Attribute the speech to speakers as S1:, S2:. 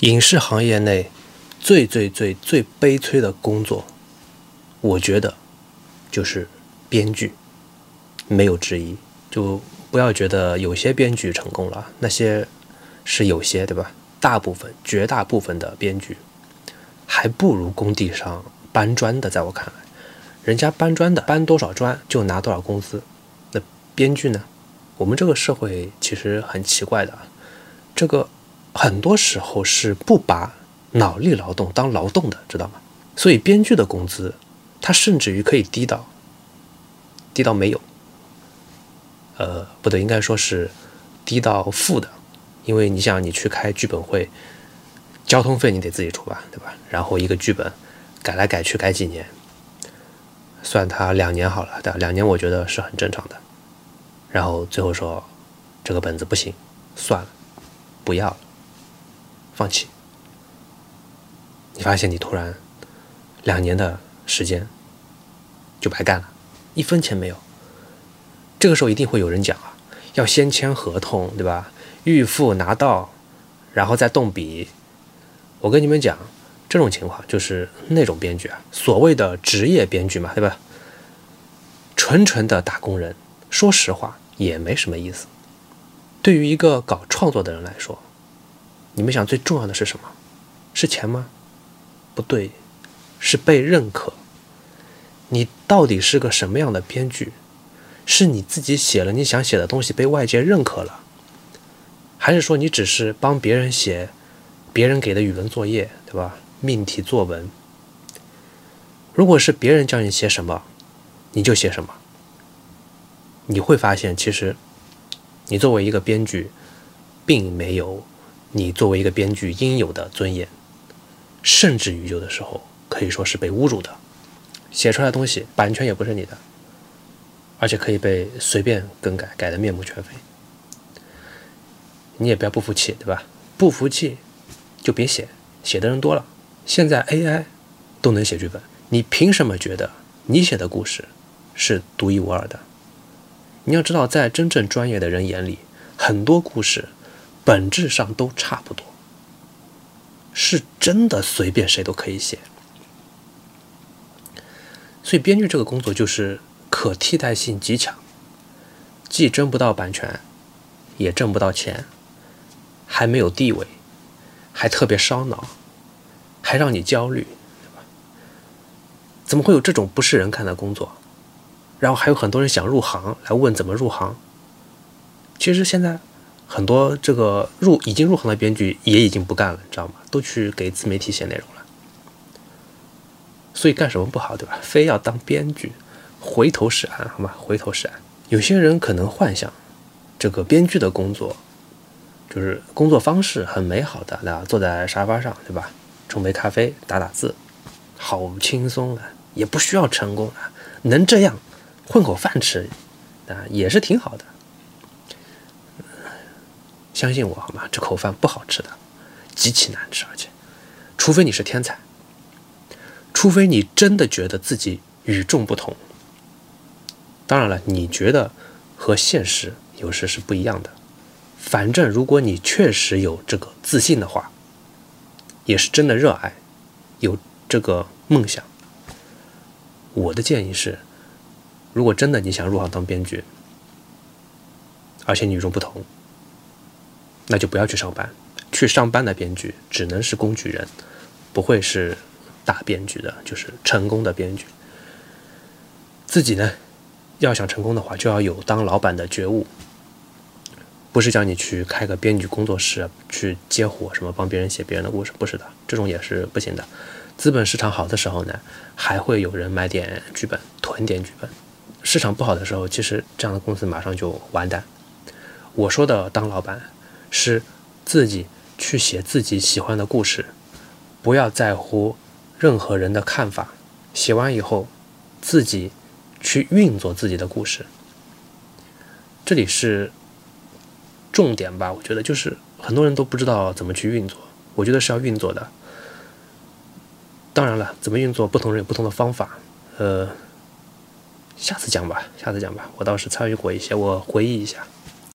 S1: 影视行业内最最最最悲催的工作，我觉得就是编剧，没有之一。就不要觉得有些编剧成功了，那些是有些，对吧？大部分、绝大部分的编剧还不如工地上搬砖的。在我看来，人家搬砖的搬多少砖就拿多少工资，那编剧呢？我们这个社会其实很奇怪的啊，这个很多时候是不把脑力劳动当劳动的，知道吗？所以编剧的工资，他甚至于可以低到低到没有，呃，不对，应该说是低到负的，因为你想，你去开剧本会，交通费你得自己出吧，对吧？然后一个剧本改来改去改几年，算他两年好了，对？两年我觉得是很正常的。然后最后说，这个本子不行，算了，不要了，放弃。你发现你突然两年的时间就白干了，一分钱没有。这个时候一定会有人讲啊，要先签合同，对吧？预付拿到，然后再动笔。我跟你们讲，这种情况就是那种编剧啊，所谓的职业编剧嘛，对吧？纯纯的打工人，说实话。也没什么意思。对于一个搞创作的人来说，你们想最重要的是什么？是钱吗？不对，是被认可。你到底是个什么样的编剧？是你自己写了你想写的东西被外界认可了，还是说你只是帮别人写别人给的语文作业，对吧？命题作文。如果是别人叫你写什么，你就写什么。你会发现，其实你作为一个编剧，并没有你作为一个编剧应有的尊严，甚至于有的时候可以说是被侮辱的。写出来的东西版权也不是你的，而且可以被随便更改，改得面目全非。你也不要不服气，对吧？不服气就别写，写的人多了。现在 AI 都能写剧本，你凭什么觉得你写的故事是独一无二的？你要知道，在真正专业的人眼里，很多故事本质上都差不多，是真的随便谁都可以写。所以，编剧这个工作就是可替代性极强，既争不到版权，也挣不到钱，还没有地位，还特别烧脑，还让你焦虑，怎么会有这种不是人干的工作？然后还有很多人想入行，来问怎么入行。其实现在很多这个入已经入行的编剧也已经不干了，你知道吗？都去给自媒体写内容了。所以干什么不好，对吧？非要当编剧，回头是岸，好吗？回头是岸。有些人可能幻想这个编剧的工作就是工作方式很美好的，那坐在沙发上，对吧？冲杯咖啡，打打字，好轻松啊，也不需要成功啊，能这样。混口饭吃，啊，也是挺好的。相信我好吗？这口饭不好吃的，极其难吃，而且，除非你是天才，除非你真的觉得自己与众不同。当然了，你觉得和现实有时是不一样的。反正如果你确实有这个自信的话，也是真的热爱，有这个梦想，我的建议是。如果真的你想入行当编剧，而且与众不同，那就不要去上班。去上班的编剧只能是工具人，不会是大编剧的，就是成功的编剧。自己呢，要想成功的话，就要有当老板的觉悟，不是叫你去开个编剧工作室去接活，什么帮别人写别人的故事，不是的，这种也是不行的。资本市场好的时候呢，还会有人买点剧本，囤点剧本。市场不好的时候，其实这样的公司马上就完蛋。我说的当老板，是自己去写自己喜欢的故事，不要在乎任何人的看法。写完以后，自己去运作自己的故事。这里是重点吧？我觉得就是很多人都不知道怎么去运作，我觉得是要运作的。当然了，怎么运作，不同人有不同的方法。呃。下次讲吧，下次讲吧。我倒是参与过一些，我回忆一下。